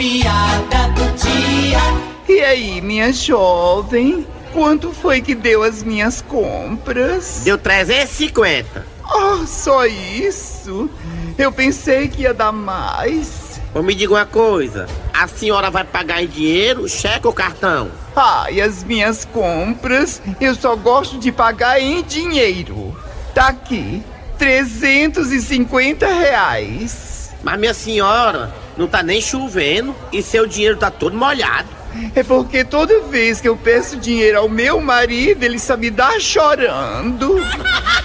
piada do dia. E aí, minha jovem? Quanto foi que deu as minhas compras? Deu 350. Oh, só isso? Eu pensei que ia dar mais. Ou me diga uma coisa: a senhora vai pagar em dinheiro, cheque ou cartão? Ai, as minhas compras, eu só gosto de pagar em dinheiro. Tá aqui, 350 reais. Mas minha senhora, não tá nem chovendo e seu dinheiro tá todo molhado. É porque toda vez que eu peço dinheiro ao meu marido, ele só me dá chorando.